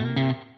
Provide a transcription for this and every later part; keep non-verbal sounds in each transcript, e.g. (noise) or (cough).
Mm-hmm.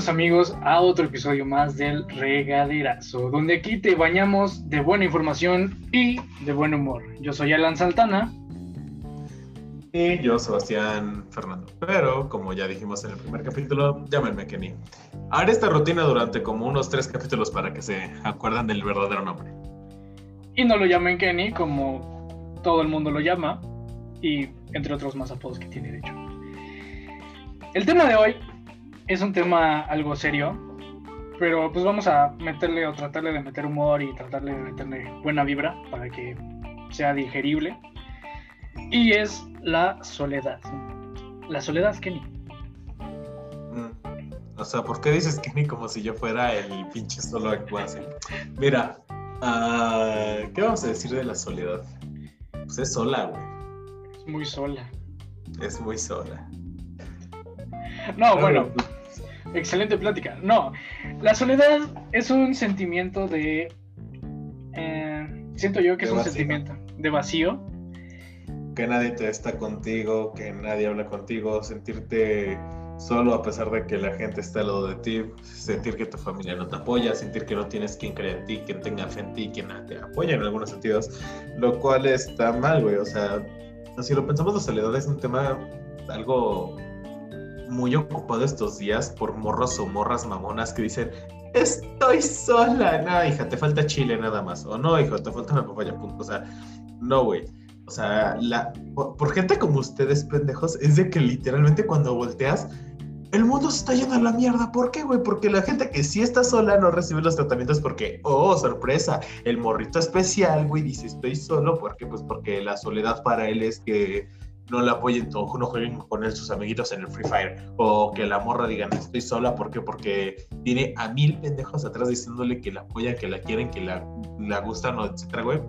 Bienvenidos amigos a otro episodio más del Regaderazo, donde aquí te bañamos de buena información y de buen humor. Yo soy Alan Saltana. Y yo, Sebastián Fernando. Pero, como ya dijimos en el primer capítulo, llámenme Kenny. Haré esta rutina durante como unos tres capítulos para que se acuerden del verdadero nombre. Y no lo llamen Kenny como todo el mundo lo llama, y entre otros más apodos que tiene de hecho. El tema de hoy es un tema algo serio, pero pues vamos a meterle o tratarle de meter humor y tratarle de meterle buena vibra para que sea digerible. Y es la soledad. La soledad, Kenny. Mm, o sea, ¿por qué dices Kenny como si yo fuera el pinche solo actual? Mira, ah, ¿qué vamos a decir de la soledad? Pues es sola, güey. Es muy sola. Es muy sola. No, bueno, pues, Excelente plática. No, la soledad es un sentimiento de... Eh, siento yo que es un sentimiento de vacío. Que nadie te está contigo, que nadie habla contigo, sentirte solo a pesar de que la gente está al lado de ti, sentir que tu familia no te apoya, sentir que no tienes quien cree en ti, quien tenga fe en ti, quien te apoya en algunos sentidos, lo cual está mal, güey. O sea, si lo pensamos, la soledad es un tema algo muy ocupado estos días por morros o morras mamonas que dicen, estoy sola. No, hija, te falta chile nada más. O no, hijo, te falta una papaya, punto. O sea, no, güey. O sea, la, por, gente como ustedes, pendejos, es de que literalmente cuando volteas, el mundo se está yendo a la mierda. ¿Por qué, güey? Porque la gente que sí está sola no recibe los tratamientos porque, oh, sorpresa, el morrito especial, güey, dice estoy solo. ¿Por qué? Pues porque la soledad para él es que no le apoyen, todo, no jueguen con él sus amiguitos en el Free Fire, o que la morra diga, estoy sola, ¿por qué? Porque tiene a mil pendejos atrás diciéndole que la apoyan, que la quieren, que la, la gustan, o etcétera, güey.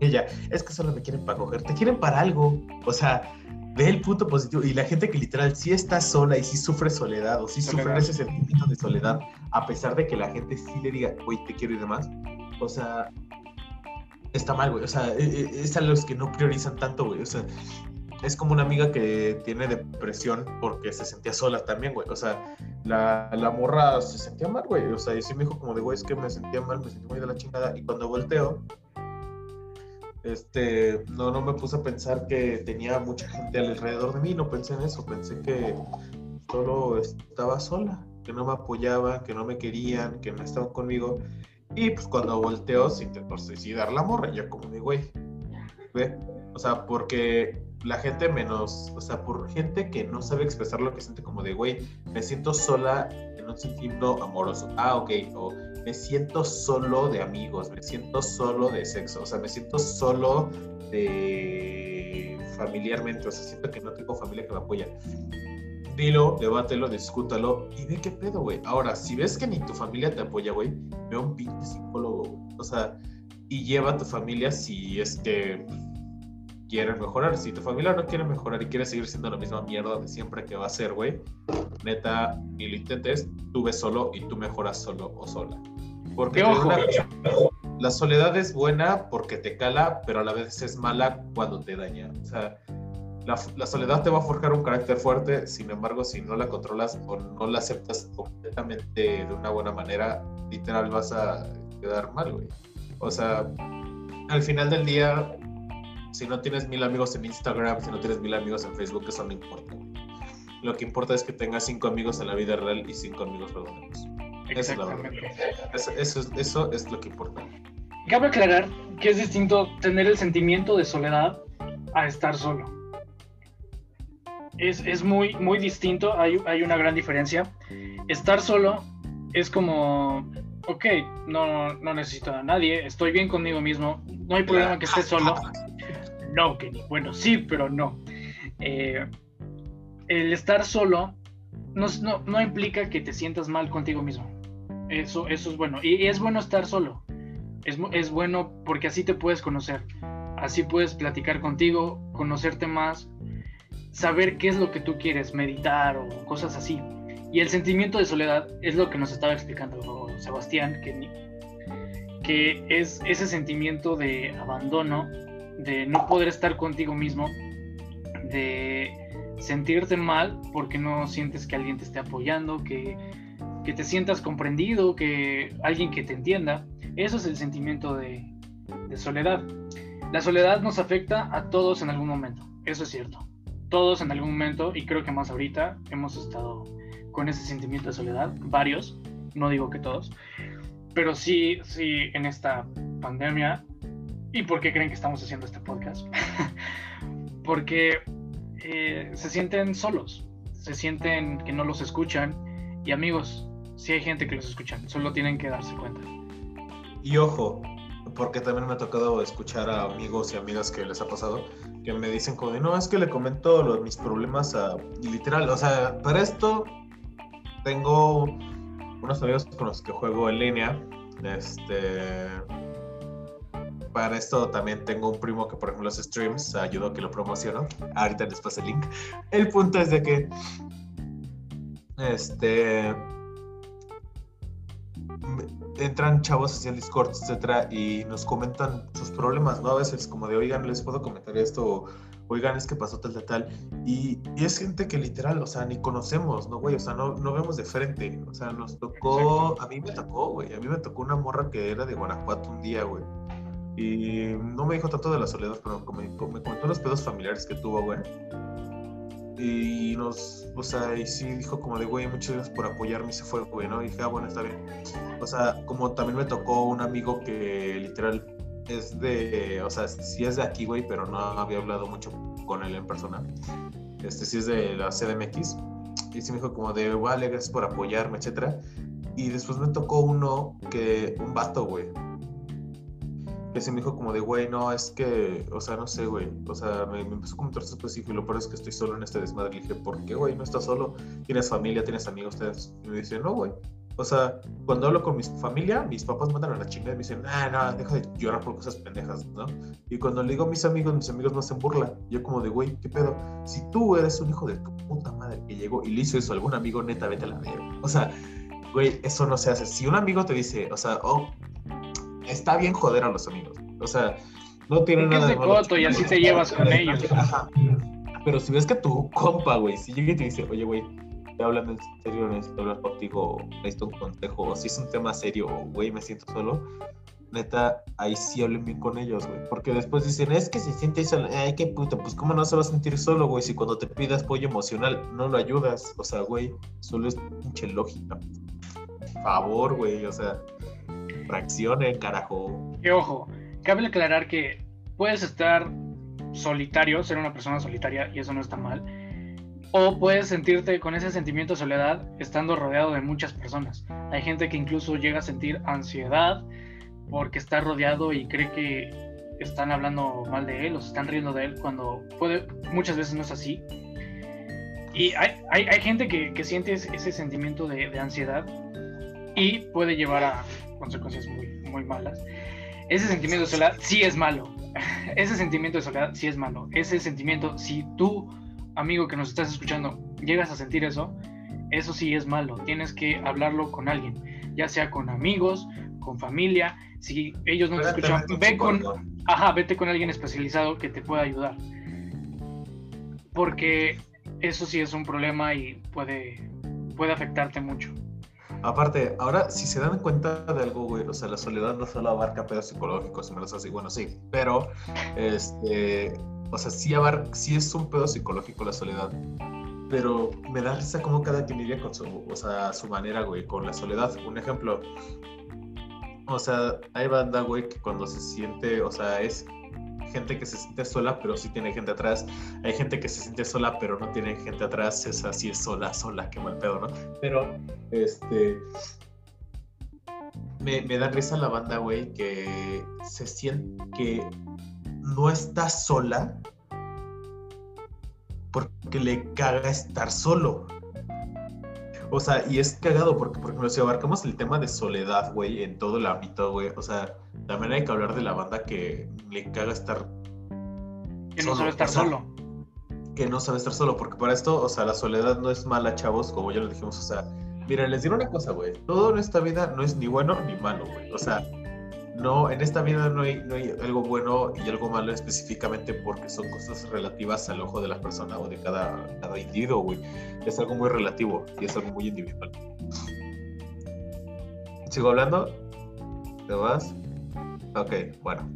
Ella, es que solo me quieren para coger, te quieren para algo, o sea, ve el punto positivo, y la gente que literal sí está sola y sí sufre soledad, o sí sufre ese sentimiento de soledad, a pesar de que la gente sí le diga, güey, te quiero y demás, o sea, está mal, güey. O sea, e, e, es a los que no priorizan tanto, güey. O sea, es como una amiga que tiene depresión porque se sentía sola también, güey. O sea, la, la morra se sentía mal, güey. O sea, y sí me dijo como de, güey, es que me sentía mal, me sentí muy de la chingada. Y cuando volteo, este, no, no me puse a pensar que tenía mucha gente alrededor de mí. No pensé en eso. Pensé que solo estaba sola, que no me apoyaban, que no me querían, que no estaban conmigo. Y pues cuando volteo, se intentó suicidar la morra. Ya como de, güey, ve. O sea, porque la gente menos, o sea, por gente que no sabe expresar lo que siente como de, güey, me siento sola en un sentido amoroso. Ah, ok, o me siento solo de amigos, me siento solo de sexo, o sea, me siento solo de familiarmente, o sea, siento que no tengo familia que me apoya. Dilo, debátelo, discútalo y ve qué pedo, güey. Ahora, si ves que ni tu familia te apoya, güey, ve a un pinche psicólogo, o sea, y lleva a tu familia si es que quieren mejorar. Si tu familia no quiere mejorar y quiere seguir siendo la misma mierda de siempre que va a ser, güey, neta, ni lo intentes, tú ves solo y tú mejoras solo o sola. Porque la soledad es buena porque te cala, pero a la vez es mala cuando te daña. O sea, la, la, soledad te va a forjar un carácter fuerte, sin embargo, si no la controlas o no la aceptas completamente de una buena manera, literal vas a quedar mal, güey. O sea, al final del día, si no tienes mil amigos en Instagram, si no tienes mil amigos en Facebook, eso no importa. Lo que importa es que tengas cinco amigos en la vida real y cinco amigos verdaderos. Eso es, eso, eso es lo que importa. Cabe aclarar que es distinto tener el sentimiento de soledad a estar solo. Es, es muy, muy distinto, hay, hay, una gran diferencia. Estar solo es como, ok, no, no necesito a nadie, estoy bien conmigo mismo, no hay problema que esté solo. (laughs) no, Kenny. Bueno, sí, pero no. Eh, el estar solo no, no, no implica que te sientas mal contigo mismo. Eso, eso es bueno. Y, es bueno estar solo. Es, es bueno porque así te puedes conocer. Así puedes platicar contigo, conocerte más, saber qué es lo que tú quieres, meditar o cosas así. Y el sentimiento de soledad es lo que nos estaba explicando Sebastián, que, que es ese sentimiento de abandono, de no poder estar contigo mismo, de sentirte mal porque no sientes que alguien te esté apoyando, que, que te sientas comprendido, que alguien que te entienda. Eso es el sentimiento de, soledad. La soledad nos afecta a todos en algún momento, eso es cierto. Todos en algún momento, y creo que más ahorita, hemos estado con ese sentimiento de soledad, varios, no digo que todos, pero sí, sí, en esta pandemia, ¿y por qué creen que estamos haciendo este podcast? (laughs) Porque eh, se sienten solos, se sienten que no los escuchan, y amigos, si hay gente que los escucha, solo tienen que darse cuenta. Y ojo, porque también me ha tocado escuchar a amigos y amigas que les ha pasado, que me dicen como no, es que le comento los, mis problemas a... literal, o sea, para esto tengo unos amigos con los que juego en línea, este... Para esto también tengo un primo que, por ejemplo, los streams ayudó que lo promociono. Ahorita les paso el link. El punto es de que, este, entran chavos hacia el Discord, etcétera, y nos comentan sus problemas, ¿no? A veces como de, oigan, les puedo comentar esto, oigan, es que pasó tal, tal, tal. Y, es gente que literal, o sea, ni conocemos, ¿no, güey? O sea, no, no vemos de frente. O sea, nos tocó, a mí me tocó, güey, a mí me tocó una morra que era de Guanajuato un día, güey. Y no me dijo tanto de la soledad, pero me, me comentó los pedos familiares que tuvo, güey. Y nos, o sea, y sí dijo como de, güey, muchas gracias por apoyarme y se fue, güey, ¿no? Y dije, ah, bueno, está bien. O sea, como también me tocó un amigo que literal es de, o sea, sí es de aquí, güey, pero no había hablado mucho con él en persona. Este sí es de la CDMX. Y sí me dijo como de, vale, gracias por apoyarme, etcétera. Y después me tocó uno que, un vato, güey, que sí me dijo como de, güey, no, es que, o sea, no sé, güey, o sea, me, empezó a comentar su específico lo peor es que estoy solo en este desmadre. Le dije, ¿por qué, güey? No estás solo, tienes familia, tienes amigos, ustedes. Y me dice, no, güey. O sea, cuando hablo con mi familia, mis papás mandan a la chingada y me dicen, ah, no, deja de llorar por cosas pendejas, ¿no? Y cuando le digo a mis amigos, mis amigos no hacen burla. Yo como de, güey, ¿qué pedo? Si tú eres un hijo de tu puta madre que llegó y le hizo eso a algún amigo, neta, vete a la verga. O sea, güey, eso no se hace. Si un amigo te dice, o sea, oh, está bien joder a los amigos. O sea, no tiene nada de, coto y así te llevas con ellos. Pero si ves que tu compa, güey, si llega y te dice, oye, güey, te hablan en serio, necesito hablar contigo, necesito un consejo, o si es un tema serio, güey, me siento solo, neta, ahí sí hablen bien con ellos, güey. Porque después dicen, es que se siente solo, ay, qué puto, pues cómo no se va a sentir solo, güey, si cuando te pidas apoyo emocional no lo ayudas, o sea, güey, solo es pinche lógica. Favor, güey, o sea, reaccione, carajo. Y ojo, cabe aclarar que puedes estar solitario, ser una persona solitaria, y eso no está mal. O puedes sentirte con ese sentimiento de soledad estando rodeado de muchas personas. Hay gente que incluso llega a sentir ansiedad porque está rodeado y cree que están hablando mal de él o se están riendo de él cuando muchas veces no es así. Y hay gente que, que, siente ese sentimiento de, de, ansiedad y puede llevar a consecuencias muy, muy malas. Ese sentimiento de soledad sí es malo. (laughs) Ese sentimiento de soledad sí es malo. Ese sentimiento, si tú, amigo que nos estás escuchando, llegas a sentir eso, eso sí es malo. Tienes que hablarlo con alguien, ya sea con amigos, con familia. Si ellos no te escuchan, ve con, ajá, vete con alguien especializado que te pueda ayudar. Porque eso sí es un problema y puede, puede afectarte mucho. Aparte, ahora, si se dan cuenta de algo, güey, o sea, la soledad no solo abarca pedos psicológicos, me los así, bueno, sí, pero, este, o sea, sí, abarca, sí es un pedo psicológico la soledad, pero me da risa como cada quien lidia con su, o sea, su manera, güey, con la soledad. Un ejemplo, o sea, hay banda, güey, que cuando se siente, o sea, es gente que se siente sola, pero sí tiene gente atrás. Hay gente que se siente sola, pero no tiene gente atrás. Es así, es sola, sola, qué mal pedo, ¿no? Pero, este. Me, me da risa la banda, güey, que se siente que no está sola porque le caga estar solo. O sea, y es cagado porque, por ejemplo, si abarcamos el tema de soledad, güey, en todo el ámbito, güey, o sea, también hay que hablar de la banda que le caga estar. Que no sabe estar o sea, solo. Que no sabe estar solo, porque para esto, o sea, la soledad no es mala, chavos, como ya lo dijimos, o sea, mira, les diré una cosa, güey, todo en esta vida no es ni bueno ni malo, güey, o sea, no, en esta vida no hay, no hay algo bueno y algo malo específicamente porque son cosas relativas al ojo de la persona o de cada, individuo, güey. Es algo muy relativo y es algo muy individual. ¿Sigo hablando? ¿Te vas? Ok, bueno.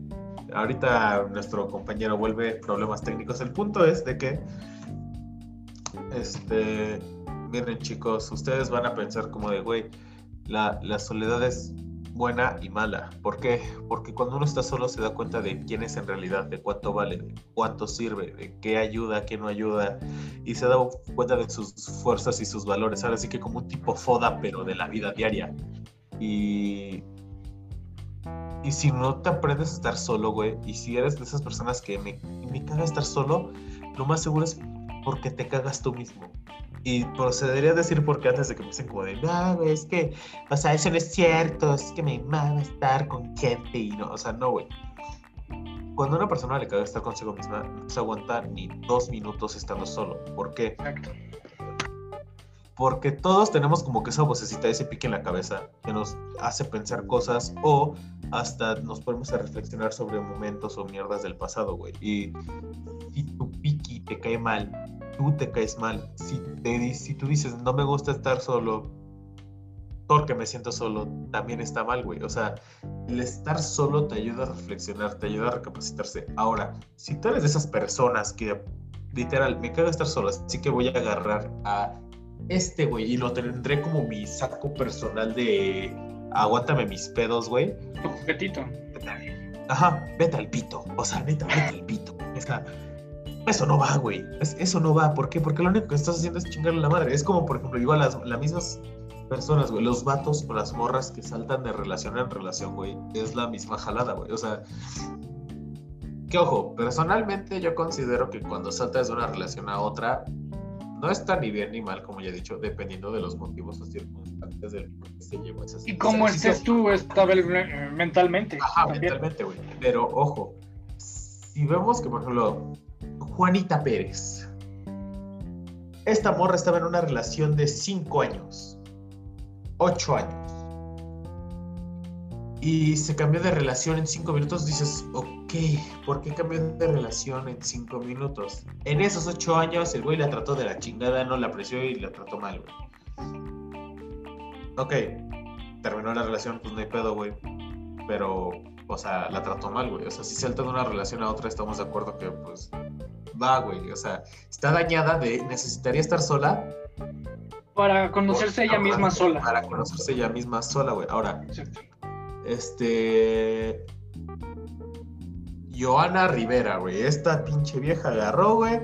Ahorita nuestro compañero vuelve problemas técnicos. El punto es de que, este, miren chicos, ustedes van a pensar como de, güey, la, la soledad es buena y mala. ¿Por qué? Porque cuando uno está solo se da cuenta de quién es en realidad, de cuánto vale, de cuánto sirve, de qué ayuda, qué no ayuda, y se da cuenta de sus fuerzas y sus valores. Ahora sí que como un tipo foda, pero de la vida diaria. Y, y si no te aprendes a estar solo, güey, y si eres de esas personas que me, me caga estar solo, lo más seguro es porque te cagas tú mismo. Y procedería a decir porque antes de que me dicen como de, no, es que, o sea, eso no es cierto, es que me mama estar con gente y no, o sea, no, güey. Cuando a una persona le caga estar consigo misma, no se aguanta ni dos minutos estando solo. ¿Por qué? Exacto. Porque todos tenemos como que esa vocecita, ese pique en la cabeza que nos hace pensar cosas o hasta nos ponemos a reflexionar sobre momentos o mierdas del pasado, güey. Y si tu piqui te cae mal, tú te caes mal. Si, te, si tú dices, no me gusta estar solo, porque me siento solo, también está mal, güey. O sea, el estar solo te ayuda a reflexionar, te ayuda a recapacitarse. Ahora, si tú eres de esas personas que literal me caga estar solo, así que voy a agarrar a este güey y lo tendré como mi saco personal de aguántame mis pedos, güey. Tu juguetito. Ajá, vete al pito. O sea, neta, vete al pito. O sea, eso no va, güey. Es- eso no va. ¿Por qué? Porque lo único que estás haciendo es chingarle la madre. Es como, por ejemplo, igual las, las mismas personas, güey. Los vatos o las morras que saltan de relación en relación, güey. Es la misma jalada, güey. O sea, que ojo, personalmente yo considero que cuando saltas de una relación a otra, no está ni bien ni mal, como ya he dicho, dependiendo de los motivos o circunstancias del por qué se llevó esa Y cómo estés tú estable mentalmente. Ajá, también. mentalmente, güey. Pero ojo, si vemos que, por ejemplo, Juanita Pérez, esta morra estaba en una relación de 5 años, 8 años, y se cambió de relación en 5 minutos, dices, ok, ¿por qué cambió de relación en 5 minutos? En esos 8 años, el güey la trató de la chingada, no la apreció y la trató mal, güey. Ok, terminó la relación, pues no hay pedo, güey. Pero, o sea, la trató mal, güey. O sea, si salta de una relación a otra, estamos de acuerdo que, pues, va, güey. O sea, está dañada de necesitaría estar sola. Para conocerse ella Para- misma sola. Para conocerse ella misma sola, güey. Ahora, este. Joana Rivera, güey. Esta pinche vieja agarró, güey.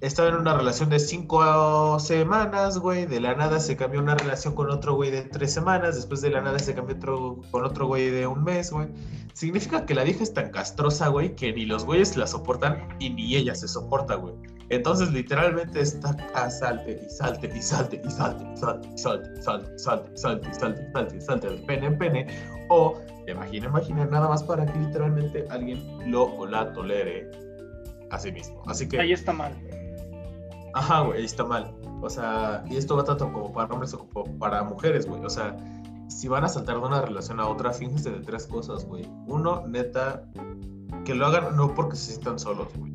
Estaba en una relación de cinco semanas, güey. De la nada se cambió una relación con otro güey de tres semanas. Después de la nada se cambió otro, con otro güey de un mes, güey. Significa que la vieja es tan castrosa, güey, que ni los güeyes la soportan y ni ella se soporta, güey. Entonces, literalmente está a salte y salte y salte y salte y salte y salte y salte y salte y salte y salte y salte y salte de pene en pene. O imagina, imagina, nada más para que literalmente alguien lo o la tolere a sí mismo. Así que, Ahí está mal. Ajá, güey, ahí está mal. O sea, y esto va tanto como para hombres como para mujeres, güey. O sea, si van a saltar de una relación a otra, fíjense de tres cosas, güey. Uno, neta, que lo hagan no porque se sientan solos, güey.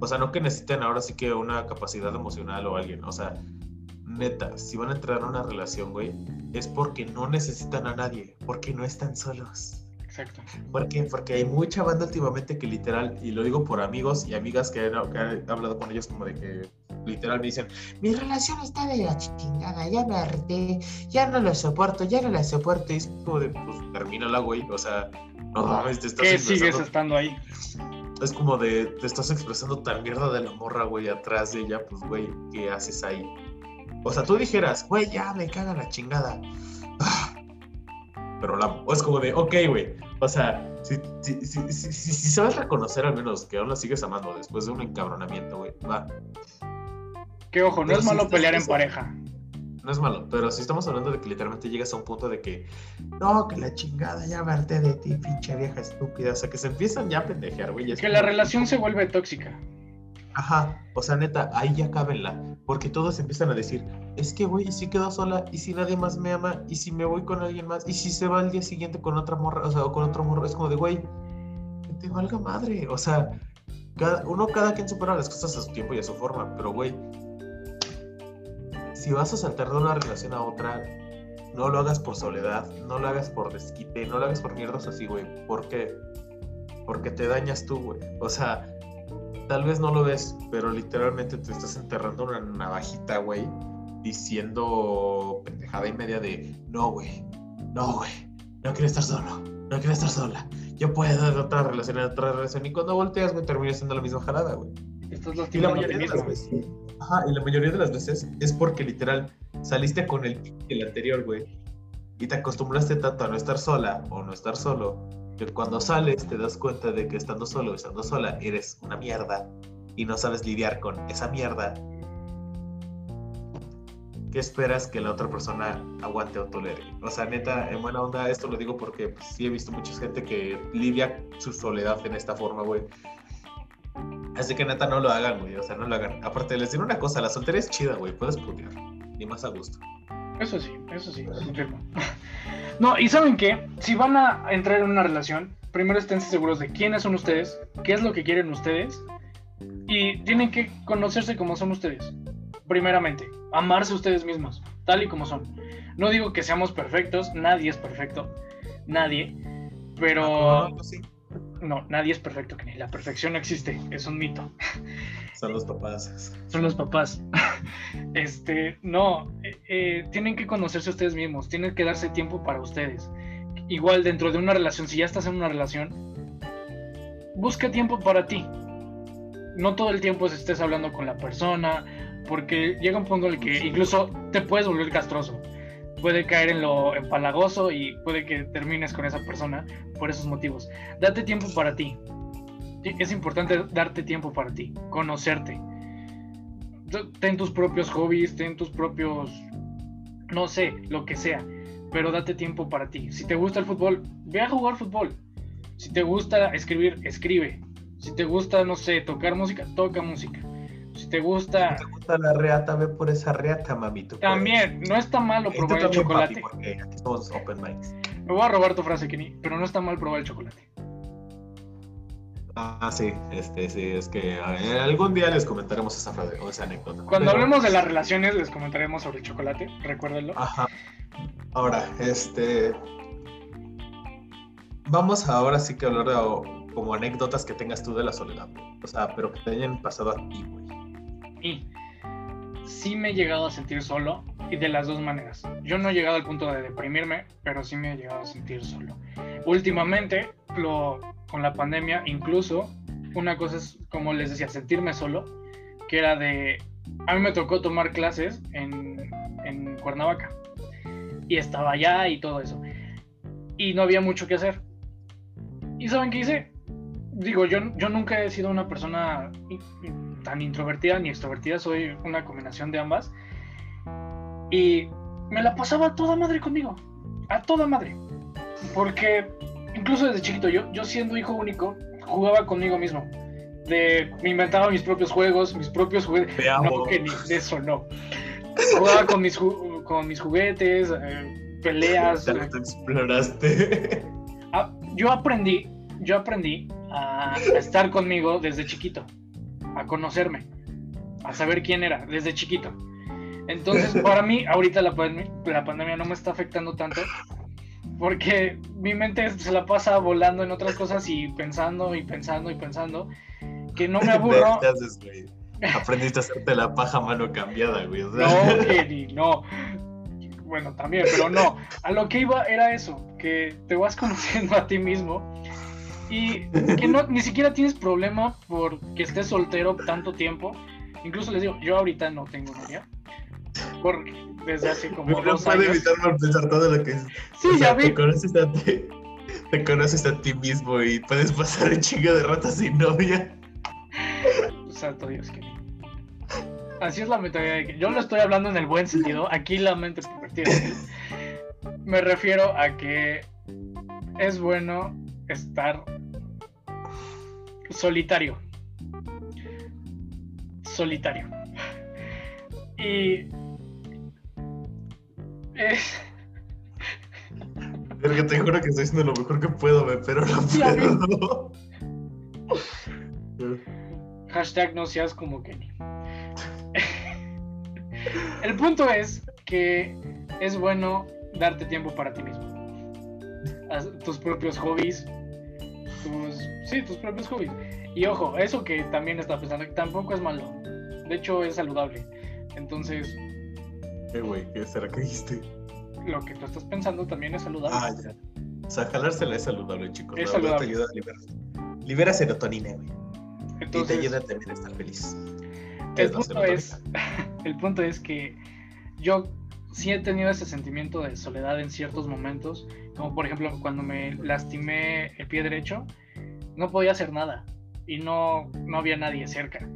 O sea, no que necesiten ahora sí que una capacidad emocional o alguien. O sea, neta, si van a entrar en una relación, güey, es porque no necesitan a nadie, porque no están solos. Exacto. ¿Por qué? Porque hay mucha banda últimamente que literal, y lo digo por amigos y amigas que, han- que han hablado con ellos como de que literal me dicen, mi relación está de la chingada, ya me harté, ya no lo soporto, ya no la soporto. Y es como de, pues termínala, güey. O sea, no mames, te estás ¿Qué sigues estando ahí? Es como de, te estás expresando tan mierda de la morra, güey, atrás de ella, pues, güey, ¿qué haces ahí? O sea, tú dijeras, güey, ya me caga la chingada. (sighs) Pero la, o es como de, ok, güey. O sea, si, si, si, si, si- si sabes reconocer al menos que aún la sigues amando después de un encabronamiento, güey, va. Que ojo, no Pero es malo pelear en pareja. no es malo, pero si estamos hablando de que literalmente llegas a un punto de que, no, que la chingada ya verte de ti, pinche vieja estúpida, o sea, que se empiezan ya a pendejear, güey. Que la relación se vuelve tóxica. Ajá, o sea, neta, ahí ya cábenla, porque todos empiezan a decir, es que, güey, ¿y si quedo sola? ¿Y si nadie más me ama? ¿Y si me voy con alguien más? ¿Y si se va al día siguiente con otra morra? O sea, o con otro morro, es como de, güey, que te valga madre, o sea, cada, uno cada quien supera las cosas a su tiempo y a su forma, pero, güey, si vas a saltar de una relación a otra, no lo hagas por soledad, no lo hagas por desquite, no lo hagas por mierdas así, güey. ¿Por qué? Porque te dañas tú, güey. O sea, tal vez no lo ves, pero literalmente te estás enterrando una navajita, güey, diciendo pendejada y media de, no, güey, no, güey, no quiero estar solo, no quiero estar sola. Yo puedo dar otra relación otra relación y cuando volteas, güey, terminas siendo la misma jalada, güey. Estás Y la mayoría de las veces, ajá, y la mayoría de las veces es porque literal saliste con el el anterior, güey. Y te acostumbraste tanto a no estar sola o no estar solo, que cuando sales te das cuenta de que estando solo o estando sola eres una mierda y no sabes lidiar con esa mierda. ¿Qué esperas que la otra persona aguante o tolere? O sea, neta, en buena onda, esto lo digo porque pues, sí he visto mucha gente que lidia su soledad en esta forma, güey. Así que neta, no lo hagan, güey. O sea, no lo hagan. Aparte, les diré una cosa, la soltería es chida, güey. Puedes putear. Ni más a gusto. Eso sí, eso sí, confirmo. No, y ¿saben qué? Si van a entrar en una relación, primero estén seguros de quiénes son ustedes, qué es lo que quieren ustedes, y tienen que conocerse como son ustedes. Primeramente, amarse ustedes mismos, tal y como son. No digo que seamos perfectos, nadie es perfecto, nadie, pero No, no, sí. No, nadie es perfecto, Kenny. La perfección no existe, es un mito. Son los papás. son los papás. (laughs) Este, no, eh, eh, tienen que conocerse ustedes mismos, tienen que darse tiempo para ustedes. Igual dentro de una relación, si ya estás en una relación, busca tiempo para ti. No todo el tiempo estés hablando con la persona, porque llega un punto en el que incluso te puedes volver castroso. Puede caer en lo empalagoso y puede que termines con esa persona por esos motivos. Date tiempo para ti. Es importante darte tiempo para ti, conocerte ten tus propios hobbies, ten tus propios, no sé, lo que sea, pero date tiempo para ti. Si te gusta el fútbol, ve a jugar fútbol. Si te gusta escribir, escribe. Si te gusta, no sé, tocar música, toca música. Si te gusta, Si te gusta la reata, ve por esa reata, mami. tú también, no está malo tú probar el chocolate. papi, porque aquí somos open minds. Me voy a robar tu frase, Kenny, pero no está mal probar el chocolate. Ah, sí, este, sí, es que ver, algún día les comentaremos esa frase o esa anécdota. Cuando Pero- hablemos de las relaciones, les comentaremos sobre el chocolate, recuérdenlo. Ajá. Ahora, este. Vamos ahora sí que hablar de como anécdotas que tengas tú de la soledad. O sea, pero que te hayan pasado a ti, güey. Y sí me he llegado a sentir solo y de las dos maneras. Yo no he llegado al punto de deprimirme, pero sí me he llegado a sentir solo. Últimamente, con la pandemia, incluso una cosa es, como les decía, sentirme solo, que era de... A mí me tocó tomar clases en, en Cuernavaca y estaba allá y todo eso. Y no había mucho que hacer. ¿Y saben qué hice? Digo, yo, yo nunca he sido una persona tan introvertida ni extrovertida, soy una combinación de ambas. Y me la pasaba a toda madre conmigo, a toda madre. Porque incluso desde chiquito, yo, yo siendo hijo único, jugaba conmigo mismo. De, me inventaba mis propios juegos, mis propios juguetes. Te amo. No, que ni de eso no. Jugaba con mis, ju- con mis juguetes, eh, peleas. Te eh, lo exploraste. Ah, yo aprendí, yo aprendí a estar conmigo desde chiquito, a conocerme, a saber quién era desde chiquito. Entonces, para mí, ahorita la, pandemia- la pandemia no me está afectando tanto porque mi mente se la pasa volando en otras cosas y pensando y pensando y pensando que no me (laughs) aburro. Te haces, güey. Aprendiste a hacerte la paja mano cambiada, güey. o sea. No, (laughs) Kenny, no. Bueno, también, pero no. A lo que iba era eso, que te vas (laughs) conociendo a ti mismo y que no, ni siquiera tienes problema por que estés soltero tanto tiempo. Incluso les digo, yo ahorita no tengo novia. Porque desde hace como No dos años. evitar no pensar todo lo que es. Sí, o sea, ya te vi. conoces a ti. Te conoces a ti mismo y puedes pasar un chingo de ratas sin novia. Santo Dios, Kenny. Así es la mentalidad de que yo lo estoy hablando en el buen sentido. Aquí la mente es pervertida. Me refiero a que es bueno estar solitario. Solitario. Y es Verga, te juro que estoy haciendo lo mejor que puedo, pero no puedo. (laughs) Hashtag no seas como Kenny. El punto es que es bueno darte tiempo para ti mismo. Haz tus propios hobbies. Tus, sí, tus propios hobbies. Y ojo, eso que también está pensando, que tampoco es malo. De hecho, es saludable. Entonces, ¿Qué, güey? ¿Qué será que dijiste? lo que tú estás pensando también es saludable. Ah, ya. O sea, jalársela es saludable, chicos. Es te ayuda a liberar. Libera serotonina, güey. y te ayuda también a estar feliz. El punto es, (laughs) el punto es que yo sí he tenido ese sentimiento de soledad en ciertos momentos, como por ejemplo cuando me lastimé el pie derecho, no podía hacer nada y no, no había nadie cerca.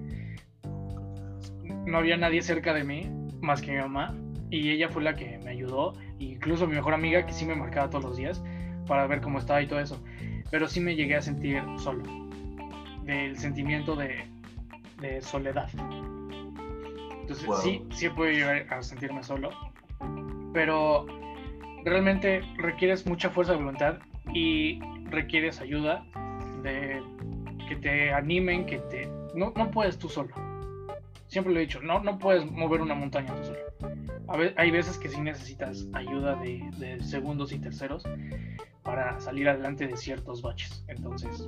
No había nadie cerca de mí más que mi mamá y ella fue la que me ayudó, incluso mi mejor amiga que sí me marcaba todos los días para ver cómo estaba y todo eso, pero sí me llegué a sentir solo, del sentimiento de, de soledad. Entonces Wow. sí, sí podido llegar a sentirme solo, pero realmente requieres mucha fuerza de voluntad y requieres ayuda de que te animen, que te... No, no puedes tú solo. Siempre lo he dicho, no, no puedes mover una montaña tú solo. Hay veces que sí necesitas ayuda de, segundos y terceros para salir adelante de ciertos baches. Entonces,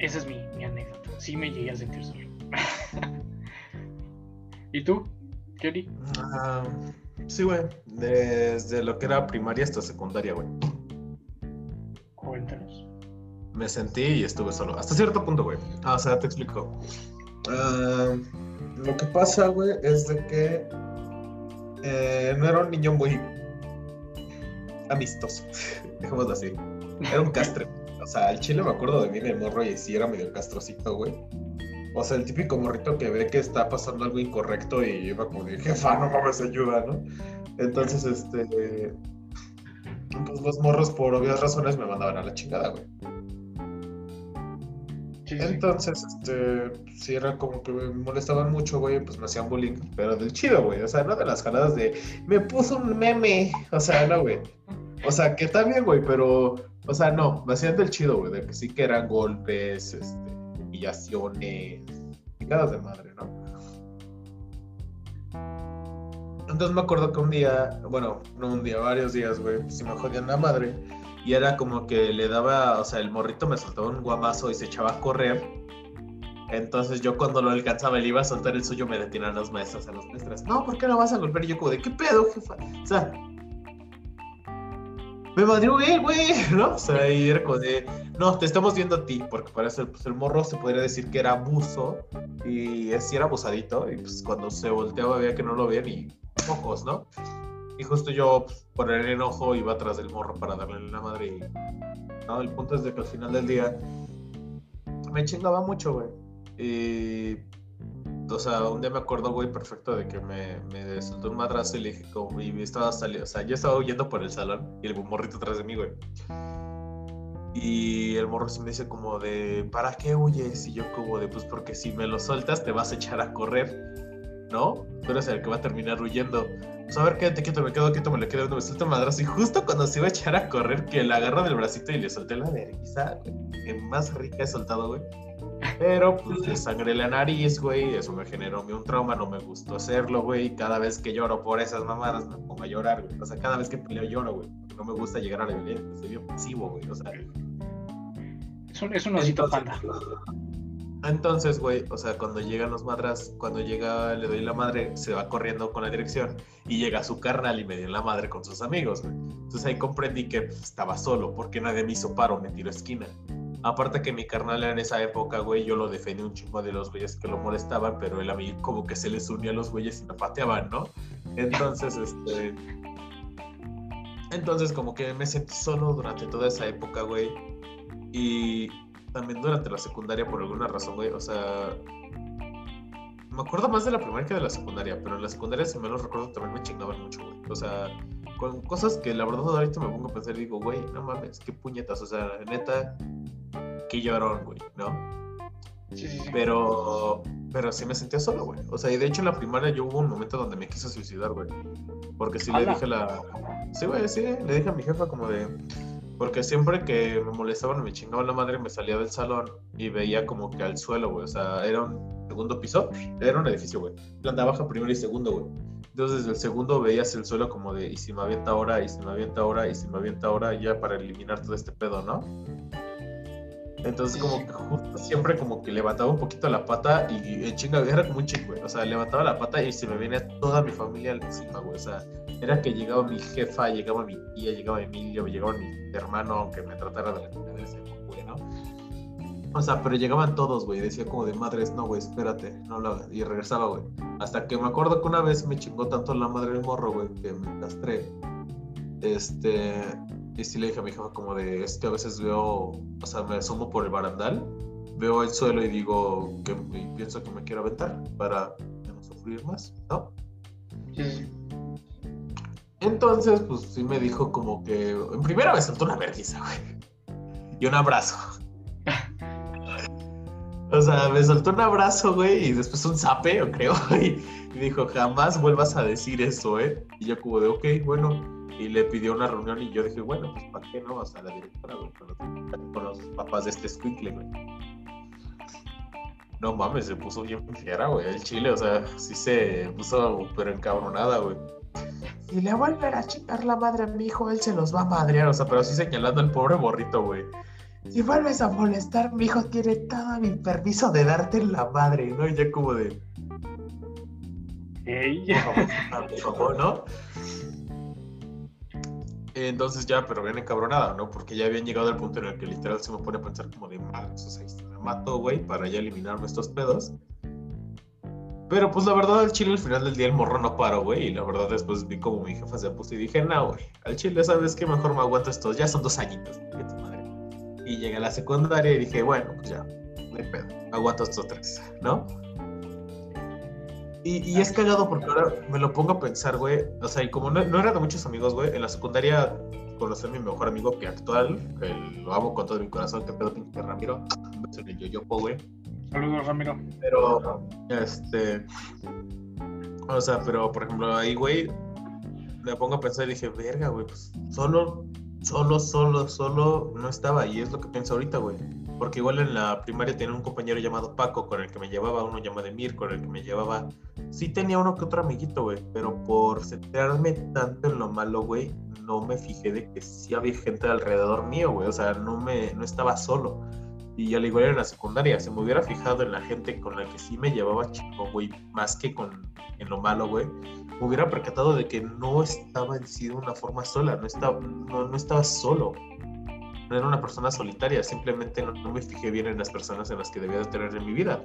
esa es mi, mi anécdota. Sí me llegué a sentir solo. (laughs) ¿Y tú, Kelly? Ah, sí, güey. Desde lo que era primaria hasta secundaria, güey. Cuéntanos. Me sentí y estuve solo. Hasta cierto punto, güey. Ah, o sea, te explico. Ah, lo que pasa, güey, es de que eh, no era un niño muy amistoso. (laughs) Dejémoslo así. Era un castre. O sea, al chile me acuerdo de mí de morro y sí era medio castrocito, güey. O sea, el típico morrito que ve que está pasando algo incorrecto y va como de jefa, no mames, ayuda, ¿no? Entonces, este. Pues los morros, por obvias razones, me mandaban a la chingada, güey. Sí, sí. Entonces, este, sí era como que me molestaban mucho, güey, pues me hacían bullying, pero del chido, güey, o sea, no de las jaladas de, me puso un meme, o sea, no, güey. O sea, que está bien, güey, pero, o sea, no, me hacían del chido, güey, de que sí que eran golpes, este, humillaciones, picadas de madre, ¿no? Entonces me acuerdo que un día, bueno, no un día, varios días, güey, pues sí me jodían la madre. Y era como que le daba, o sea, el morrito me soltaba un guamazo y se echaba a correr. Entonces yo cuando lo alcanzaba, le iba a soltar el suyo, me detenían los maestros a los maestras. No, ¿por qué lo vas a golpear? Y yo como de, ¿qué pedo, jefa? O sea, me madrió él, güey, (laughs) ¿no? O sea, y era no, te estamos viendo a ti, porque para eso pues, el morro se podría decir que era abuso y sí era abusadito. Y pues cuando se volteaba veía que no lo veían y pocos, ¿no? Y justo yo, pues, por el enojo, iba atrás del morro para darle la madre. Y, no, el punto es de que al final del día me chingaba mucho, güey. Y, o sea, un día me acuerdo, güey, perfecto de que me, me soltó un madrazo y le dije, como, y estaba saliendo, o sea, yo estaba huyendo por el salón y el morrito atrás de mí, güey. Y el morro se me dice como de, ¿para qué huyes? Y yo como de, pues porque si me lo sueltas te vas a echar a correr, ¿no? Tú eres el que va a terminar huyendo. Pues a ver, quédate quieto, me quedo quieto, me le quedo me suelta un madrazo. Y justo cuando se iba a echar a correr, que le agarro del bracito y le solté la vergüenza, güey. Que más rica he soltado, güey. Pero pues le sangré la nariz, güey. Eso me generó un trauma, no me gustó hacerlo, güey. Cada vez que lloro por esas mamadas me pongo a llorar, güey. O sea, cada vez que peleo lloro, güey. No me gusta llegar a la violencia, soy bien pasivo, güey. O sea, Es un, es un osito entonces, panda. entonces, güey, o sea, cuando llegan los madras, cuando llega, le doy la madre, se va corriendo con la dirección y llega su carnal y me dio la madre con sus amigos, güey. Entonces ahí comprendí que pues, estaba solo, porque nadie me hizo paro, me tiró esquina. Aparte que mi carnal en esa época, güey, yo lo defendí un chingo de los güeyes que lo molestaban, pero él a mí como que se les unía a los güeyes y me pateaban, ¿no? Entonces, este... Entonces como que me sentí solo durante toda esa época, güey. Y también durante la secundaria por alguna razón, güey, o sea, me acuerdo más de la primaria que de la secundaria, pero en la secundaria, si me lo recuerdo, también me chingaban mucho, güey. O sea, con cosas que la verdad ahorita me pongo a pensar y digo, güey, no mames, qué puñetas. O sea, neta, qué llorón, güey, ¿no? Sí, sí, sí. Pero, pero sí me sentía solo, güey. O sea, y de hecho en la primaria yo hubo un momento donde me quise suicidar, güey. Porque sí le dije a la... Sí, güey, sí, le dije a mi jefa como de... Porque siempre que me molestaban me chingaban la madre, me salía del salón y veía como que al suelo, güey. O sea, era un segundo piso, era un edificio, güey. Planta baja, primero y segundo, güey. Entonces desde el segundo veías el suelo como de, y si me avienta ahora, y si me avienta ahora, y si me avienta ahora, ya para eliminar todo este pedo, ¿no? Entonces como que justo siempre como que levantaba un poquito la pata y, en chinga, era como un chico, güey. O sea, levantaba la pata y se me venía toda mi familia encima, güey. O sea, era que llegaba mi jefa, llegaba mi tía, llegaba Emilio, llegaba mi hermano, aunque me tratara de la de ese güey, ¿no? O sea, pero llegaban todos, güey. Decía como de madres, no, güey, espérate, no lo hagas. Y regresaba, güey. Hasta que me acuerdo que una vez me chingó tanto la madre del morro, güey, que me castré. Este. Y sí le dije a mi jefa como de, es que a veces veo, o sea, me asomo por el barandal, veo el suelo y digo que y pienso que me quiero aventar para no sufrir más, ¿no? Sí. Entonces, pues sí me dijo como que, en primera me soltó una vergüenza, güey. Y un abrazo. O sea, me soltó un abrazo, güey, y después un zapeo, creo, güey. (laughs) Y dijo, jamás vuelvas a decir eso, ¿eh? Y yo como de, ok, bueno. Y le pidió una reunión y yo dije, bueno, pues ¿para qué no? O sea, la directora, güey, con los, con los papás de este squinkle, güey. No mames, se puso bien fiera, güey, el chile, o sea, sí se puso pero encabronada, güey. Si le vuelven a chingar la madre a mi hijo, él se los va a madrear, o sea, pero así señalando al pobre morrito, güey. Si vuelves a molestar, mi hijo tiene todo mi permiso de darte la madre, ¿no? Y ya como de, Ey. (laughs) por favor, ¿no? Entonces ya, pero bien encabronada, ¿no? Porque ya habían llegado al punto en el que literal se me pone a pensar como de madre, o sea, si me mato, güey, para ya eliminarme estos pedos. Pero pues la verdad, al chile al final del día el morro no paró, güey. Y la verdad después vi como mi jefa se puso y dije, no, güey, al chile, ¿sabes qué? Mejor me aguanto estos, ya son dos añitos, chingue tu madre. Y llegué a la secundaria y dije, bueno, pues ya, no hay pedo, aguanto estos tres, ¿no? Y, y es cagado porque ahora me lo pongo a pensar, güey. O sea, y como no, no era de muchos amigos, güey, en la secundaria conocí a mi mejor amigo que actual, que lo amo con todo mi corazón, que pedo pinche Ramiro. El yoyopo, güey. Saludos, Ramiro. Pero, este. O sea, pero por ejemplo, ahí, güey, me pongo a pensar y dije, verga, güey, pues solo, solo, solo, solo no estaba. Y es lo que pienso ahorita, güey. Porque igual en la primaria tenía un compañero llamado Paco con el que me llevaba, uno llamado Emir con el que me llevaba. Sí tenía uno que otro amiguito, güey, pero por centrarme tanto en lo malo, güey, no me fijé de que sí había gente alrededor mío, güey. O sea, no me, no estaba solo. Y al igual en la secundaria, si me hubiera fijado en la gente con la que sí me llevaba chico, güey, más que con en lo malo, güey, me hubiera percatado de que no estaba en sí de una forma sola, no estaba, no, no estaba solo. No era una persona solitaria, simplemente no, no me fijé bien en las personas en las que debía de tener en mi vida.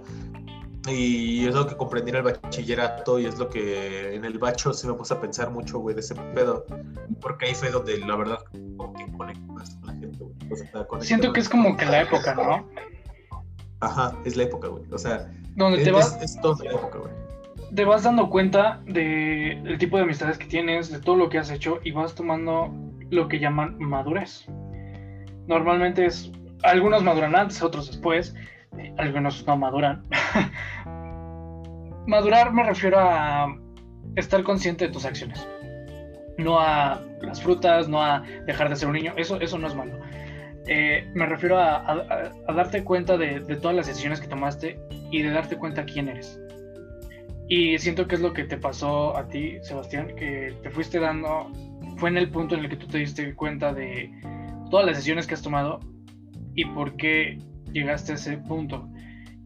Y es lo que comprendí en el bachillerato y es lo que en el bacho sí me puse a pensar mucho, güey, de ese pedo. Porque ahí fue donde la verdad como que conecté más con la gente, güey. O sea, Siento que es como que la época, ¿no? Ajá, es la época, güey. O sea, Donde es, te vas, es, es toda la época, güey. te vas dando cuenta de- del tipo de amistades que tienes, de todo lo que has hecho y vas tomando lo que llaman madurez. Normalmente es, algunos maduran antes, otros después, eh, algunos no maduran. (laughs) Madurar me refiero a estar consciente de tus acciones, no a las frutas, no a dejar de ser un niño, eso, eso no es malo. Eh, me refiero a, darte cuenta de, de todas las decisiones que tomaste y de darte cuenta quién eres. Y siento que es lo que te pasó a ti, Sebastián, que te fuiste dando, fue en el punto en el que tú te diste cuenta de todas las decisiones que has tomado y por qué llegaste a ese punto.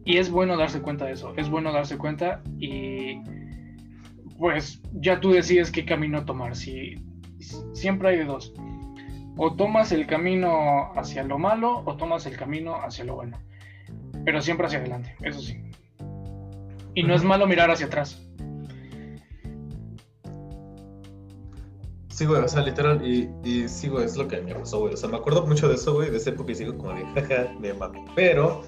Y es bueno darse cuenta de eso, es bueno darse cuenta y pues ya tú decides qué camino tomar. Si, siempre hay de dos. O tomas el camino hacia lo malo o tomas el camino hacia lo bueno. Pero siempre hacia adelante, eso sí. Y no es malo mirar hacia atrás. Sí, güey, o sea, literal, y, y sí, güey, es lo que me pasó, güey. O sea, me acuerdo mucho de eso, güey, de esa época y sigo como de, jaja, me mami. Pero,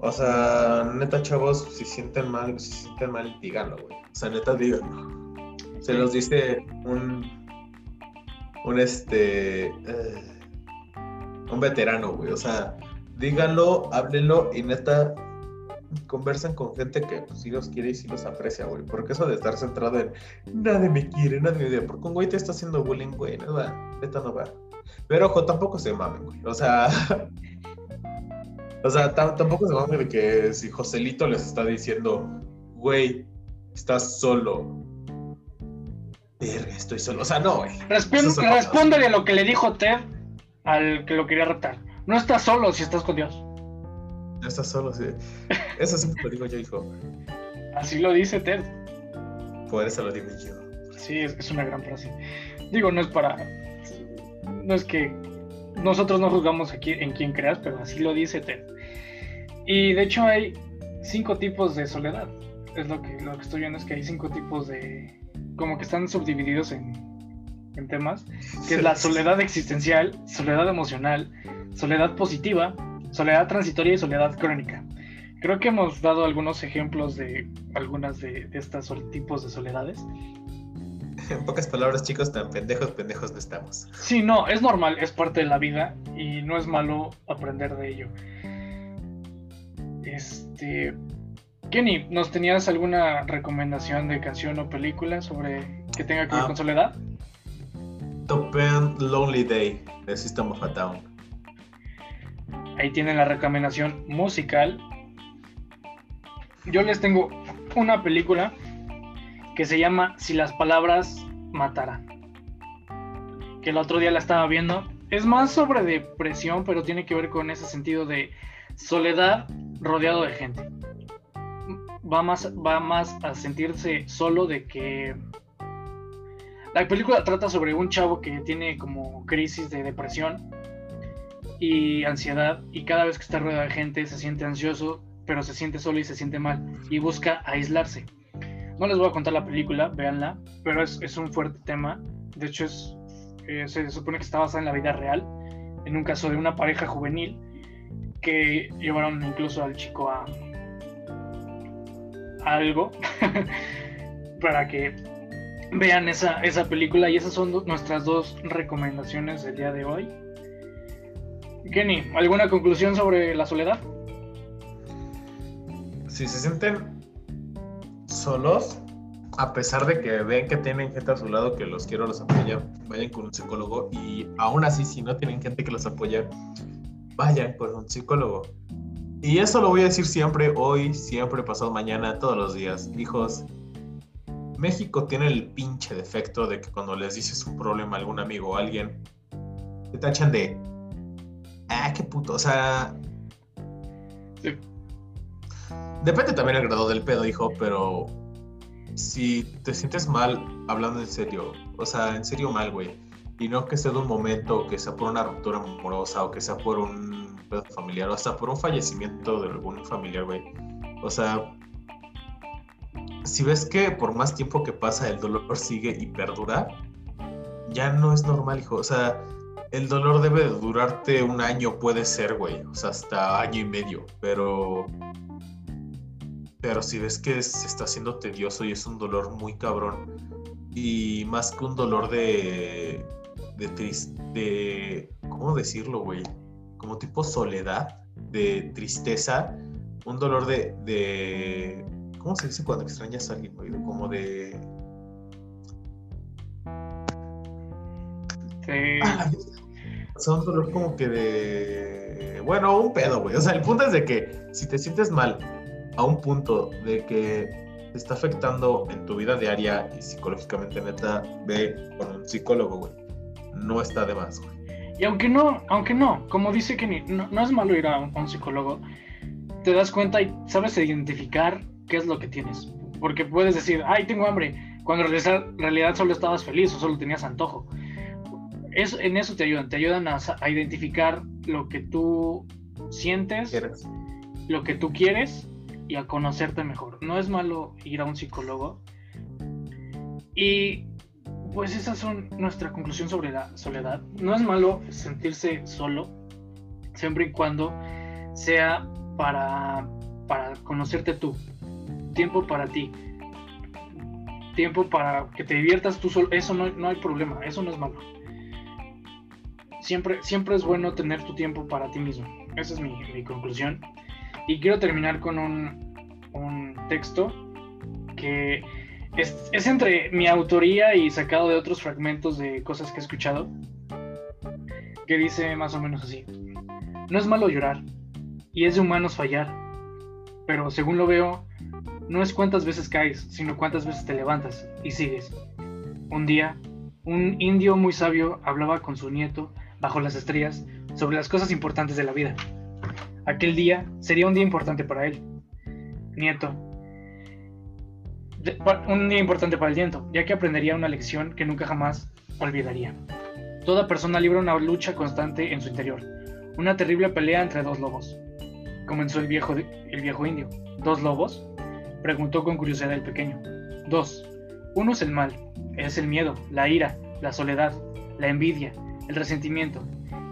O sea, neta, chavos, si sienten mal, si sienten mal, díganlo, güey. O sea, neta, díganlo. Se los dice un. Un este. eh, un veterano, güey. O sea, díganlo, háblenlo y neta. Conversan con gente que pues, sí los quiere y sí los aprecia, güey. Porque eso de estar centrado en nadie me quiere, nadie me quiere. Porque un güey te está haciendo bullying, güey. No va, neta no va. Pero ojo, tampoco se mamen, güey. O sea. (laughs) o sea, tam- tampoco se mamen de que si Joselito les está diciendo, güey, estás solo. Verga, estoy solo. O sea, no, güey. Respon- Eso es otra respóndele a lo que le dijo Ted al que lo quería retar. No estás solo si estás con Dios. No estás solo, sí. Eso siempre lo digo yo, hijo. Así lo dice Ted. Por eso lo digo yo. Sí, es, es una gran frase. Digo, no es para. No es que nosotros no juzgamos aquí en quien creas, pero así lo dice Ted. Y de hecho hay cinco tipos de soledad. Es lo que, lo que estoy viendo, es que hay cinco tipos de. como que están subdivididos en, en temas. Que es la soledad existencial, soledad emocional, soledad positiva, soledad transitoria y soledad crónica. Creo que hemos dado algunos ejemplos de algunas de, de estos tipos de soledades. (laughs) En pocas palabras, chicos, tan pendejos, pendejos no estamos. Sí, no, es normal, es parte de la vida y no es malo aprender de ello. Este. Kenny, ¿nos tenías alguna recomendación de canción o película sobre que tenga que ver Ah. con soledad? Top End Lonely Day de System of a Down. Ahí tienen la recomendación musical. Yo les tengo una película que se llama Si las palabras mataran. Que el otro día la estaba viendo. Es más sobre depresión, pero tiene que ver con ese sentido de soledad rodeado de gente. Va más, va más a sentirse solo de que... La película trata sobre un chavo que tiene como crisis de depresión y ansiedad y cada vez que está rodeado de gente se siente ansioso, pero se siente solo y se siente mal y busca aislarse. No les voy a contar la película, véanla, pero es, es un fuerte tema. De hecho, es, eh, se supone que está basada en la vida real, en un caso de una pareja juvenil que llevaron incluso al chico a, a algo (laughs) para que vean esa, esa película y esas son nuestras dos recomendaciones del día de hoy. Kenny, ¿alguna conclusión sobre la soledad? Si se sienten solos, a pesar de que ven que tienen gente a su lado que los quiero, los apoya, vayan con un psicólogo. Y aún así, si no tienen gente que los apoya, vayan con un psicólogo. Y eso lo voy a decir siempre, hoy, siempre, pasado mañana, todos los días. Hijos, México tiene el pinche defecto de que cuando les dices un problema a algún amigo o alguien, te tachan de, ah, qué puto, o sea, Sí. Depende también el grado del pedo, hijo, pero si te sientes mal hablando en serio, o sea, en serio mal, güey, y no que sea de un momento, que sea por una ruptura amorosa o que sea por un pedo familiar o hasta por un fallecimiento de algún familiar, güey. O sea, si ves que por más tiempo que pasa el dolor sigue y perdura, ya no es normal, hijo. O sea, el dolor debe de durarte un año, puede ser, güey. O sea, hasta año y medio. Pero. Pero si ves que se está haciendo tedioso y es un dolor muy cabrón. Y más que un dolor de. de tris- de. ¿Cómo decirlo, güey? Como tipo soledad, de tristeza. Un dolor de. de ¿Cómo se dice cuando extrañas a alguien, güey? Como de. Sí. (laughs) Ah, un dolor como que de. Bueno, un pedo, güey. O sea, el punto es de que si te sientes mal a un punto de que te está afectando en tu vida diaria y psicológicamente, neta, ve con un psicólogo, güey. No está de más, güey. Y aunque no, aunque no, como dice Kenny, no, no es malo ir a un, a un psicólogo, te das cuenta y sabes identificar qué es lo que tienes. Porque puedes decir, ay, tengo hambre, cuando en realidad, en realidad solo estabas feliz o solo tenías antojo. Es, en eso te ayudan, te ayudan a, identificar lo que tú sientes, ¿Quieres? lo que tú quieres y a conocerte mejor. No es malo ir a un psicólogo. Y pues esas son nuestra conclusión sobre la soledad. No es malo sentirse solo, siempre y cuando sea para, para conocerte tú, tiempo para ti, tiempo para que te diviertas tú solo, eso no, no hay problema, eso no es malo. Siempre, siempre es bueno tener tu tiempo para ti mismo. Esa es mi, conclusión. Y quiero terminar con un, texto que es, entre mi autoría y sacado de otros fragmentos de cosas que he escuchado, que dice más o menos así. No es malo llorar, y es de humanos fallar, pero según lo veo, no es cuántas veces caes, sino cuántas veces te levantas y sigues. Un día, un indio muy sabio hablaba con su nieto bajo las estrellas sobre las cosas importantes de la vida. Aquel día sería un día importante para él. Nieto. Un día importante para el nieto, ya que aprendería una lección que nunca jamás olvidaría. Toda persona libra una lucha constante en su interior, una terrible pelea entre dos lobos. Comenzó el viejo, el viejo indio. ¿Dos lobos? Preguntó con curiosidad el pequeño. Dos. Uno es el mal, es el miedo, la ira, la soledad, la envidia, el resentimiento,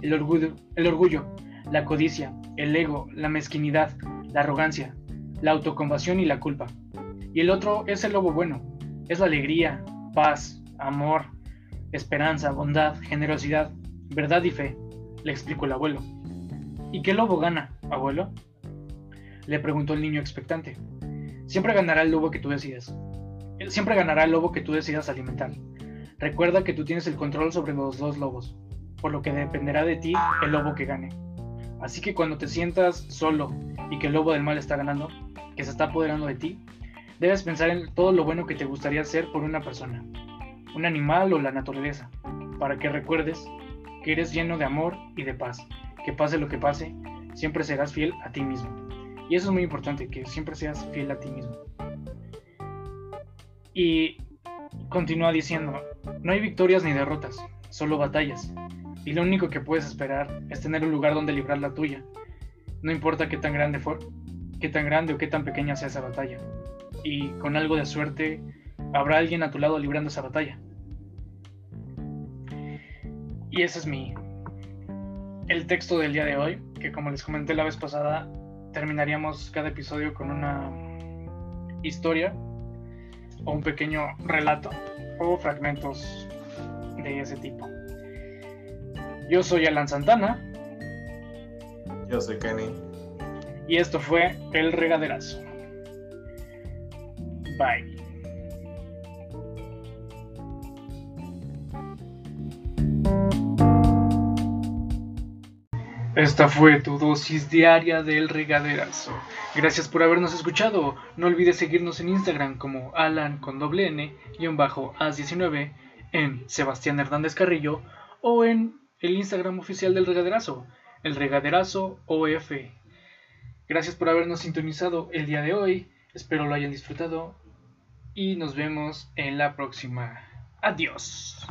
el orgullo, el orgullo, la codicia, el ego, la mezquinidad, la arrogancia, la autocompasión y la culpa. Y el otro es el lobo bueno, es la alegría, paz, amor, esperanza, bondad, generosidad, verdad y fe, le explicó el abuelo. ¿Y qué lobo gana, abuelo? Le preguntó el niño expectante. Siempre ganará el lobo que tú decidas. Siempre ganará el lobo que tú decidas alimentar. Recuerda que tú tienes el control sobre los dos lobos por lo que dependerá de ti el lobo que gane. Así que cuando te sientas solo y que el lobo del mal está ganando, que se está apoderando de ti, debes pensar en todo lo bueno que te gustaría hacer por una persona, un animal o la naturaleza, para que recuerdes que eres lleno de amor y de paz, que pase lo que pase, siempre serás fiel a ti mismo. Y eso es muy importante, que siempre seas fiel a ti mismo. Y continúa diciendo, no hay victorias ni derrotas, solo batallas y lo único que puedes esperar es tener un lugar donde librar la tuya. No importa qué tan grande fue, qué tan grande o qué tan pequeña sea esa batalla. Y con algo de suerte habrá alguien a tu lado librando esa batalla. Y ese es mi el texto del día de hoy, que como les comenté la vez pasada, terminaríamos cada episodio con una historia o un pequeño relato o fragmentos de ese tipo. Yo soy Alan Santana. Yo soy Kenny. Y esto fue El Regaderazo. Bye. Esta fue tu dosis diaria del regaderazo. Gracias por habernos escuchado. No olvides seguirnos en Instagram como Alan con doble N y un bajo As19 en Sebastián Hernández Carrillo o en el Instagram oficial del regaderazo, el regaderazo OF. Gracias por habernos sintonizado el día de hoy, espero lo hayan disfrutado y nos vemos en la próxima. Adiós.